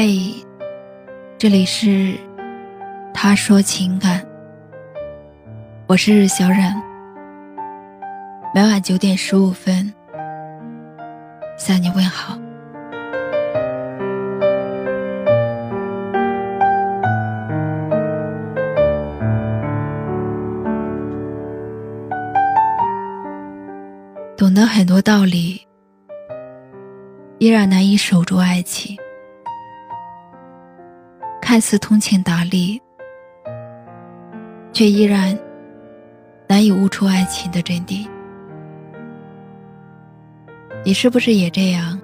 嘿，这里是他说情感，我是小冉。每晚九点十五分向你问好。懂得很多道理，依然难以守住爱情。看似通情达理，却依然难以悟出爱情的真谛。你是不是也这样？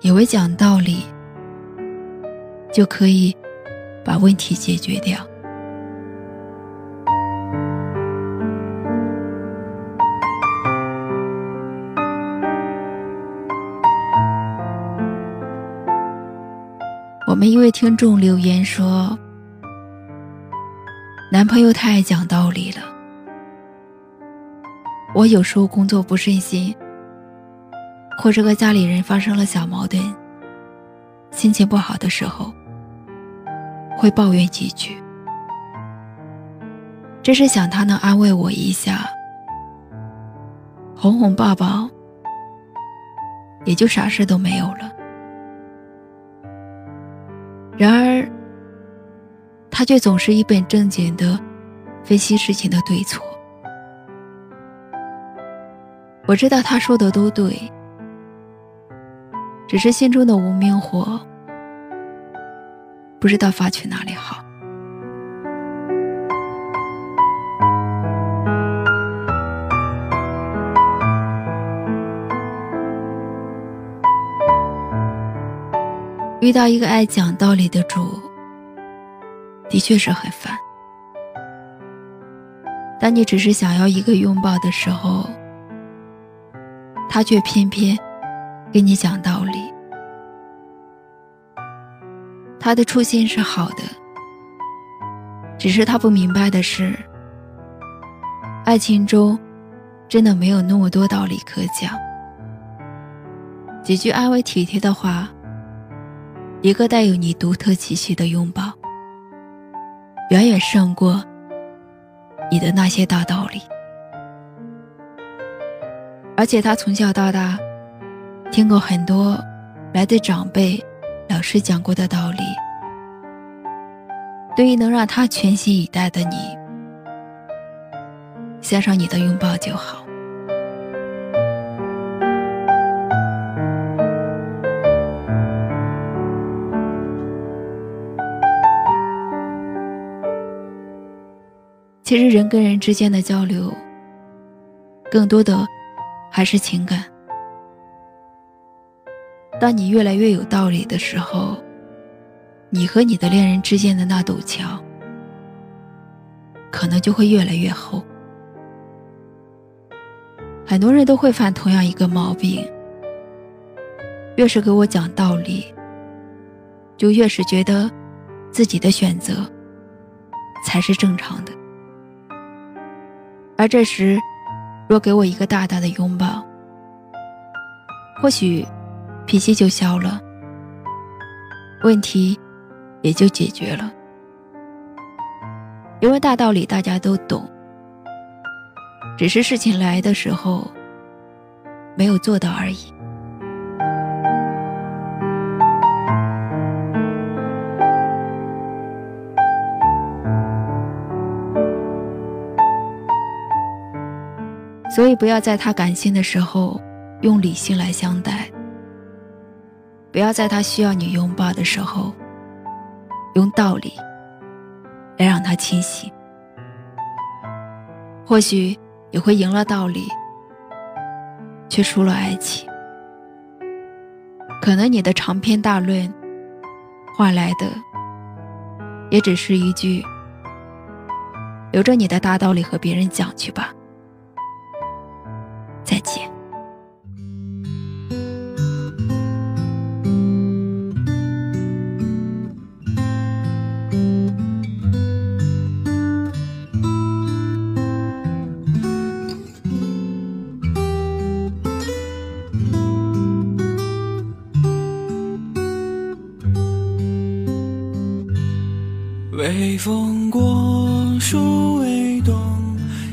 以为讲道理就可以把问题解决掉？我们一位听众留言说：“男朋友太爱讲道理了。我有时候工作不顺心，或者和家里人发生了小矛盾，心情不好的时候，会抱怨几句。只是想他能安慰我一下，哄哄抱抱，也就啥事都没有了。”然而，他却总是一本正经的分析事情的对错。我知道他说的都对，只是心中的无名火不知道发去哪里好。遇到一个爱讲道理的主，的确是很烦。当你只是想要一个拥抱的时候，他却偏偏跟你讲道理。他的初心是好的，只是他不明白的是，爱情中真的没有那么多道理可讲，几句安慰体贴的话。一个带有你独特气息的拥抱，远远胜过你的那些大道理。而且他从小到大听过很多来自长辈、老师讲过的道理，对于能让他全心以待的你，献上你的拥抱就好。其实人跟人之间的交流，更多的还是情感。当你越来越有道理的时候，你和你的恋人之间的那堵墙，可能就会越来越厚。很多人都会犯同样一个毛病：越是给我讲道理，就越是觉得自己的选择才是正常的。而这时，若给我一个大大的拥抱，或许脾气就消了，问题也就解决了。因为大道理大家都懂，只是事情来的时候没有做到而已。所以，不要在他感性的时候用理性来相待；不要在他需要你拥抱的时候用道理来让他清醒。或许你会赢了道理，却输了爱情。可能你的长篇大论换来的也只是一句“留着你的大道理和别人讲去吧”。微风过，树微动，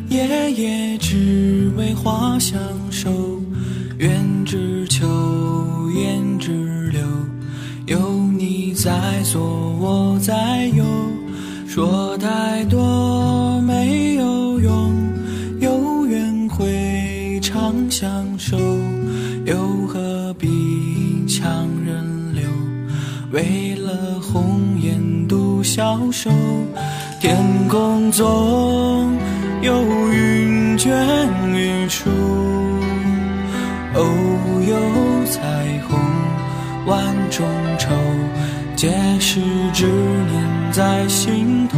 夜夜。花相守。愿只求，言只留，有你在左，我在右。说太多没有用，有缘会长相守，又何必强人留？为了红颜独消瘦，天空总有云卷云舒，偶有彩虹万种愁，皆是执念在心头。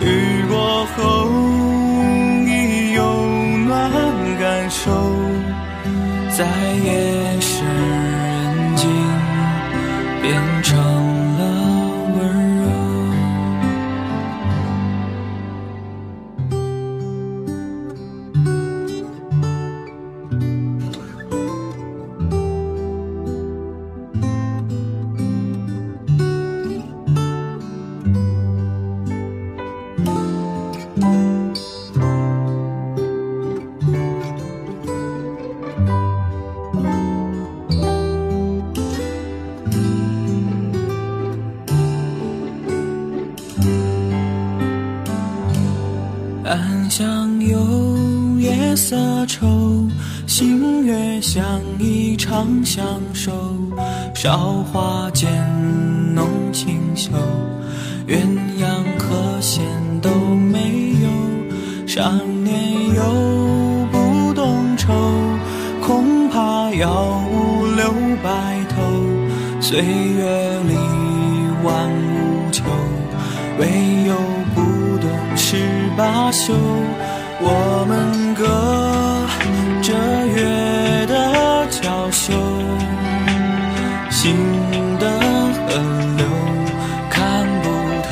雨过后已有暖感受，在夜深人静。变成月色愁，星月相依长相守。韶华渐浓清秀，鸳鸯和弦都没有。少年又不懂愁，恐怕要五留白头。岁月里万物求，唯有不懂十八宿。我们隔着月的娇羞，心的河流看不透，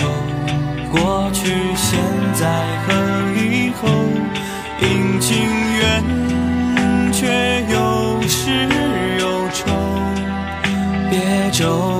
过去、现在和以后，阴晴圆缺有始有终，别皱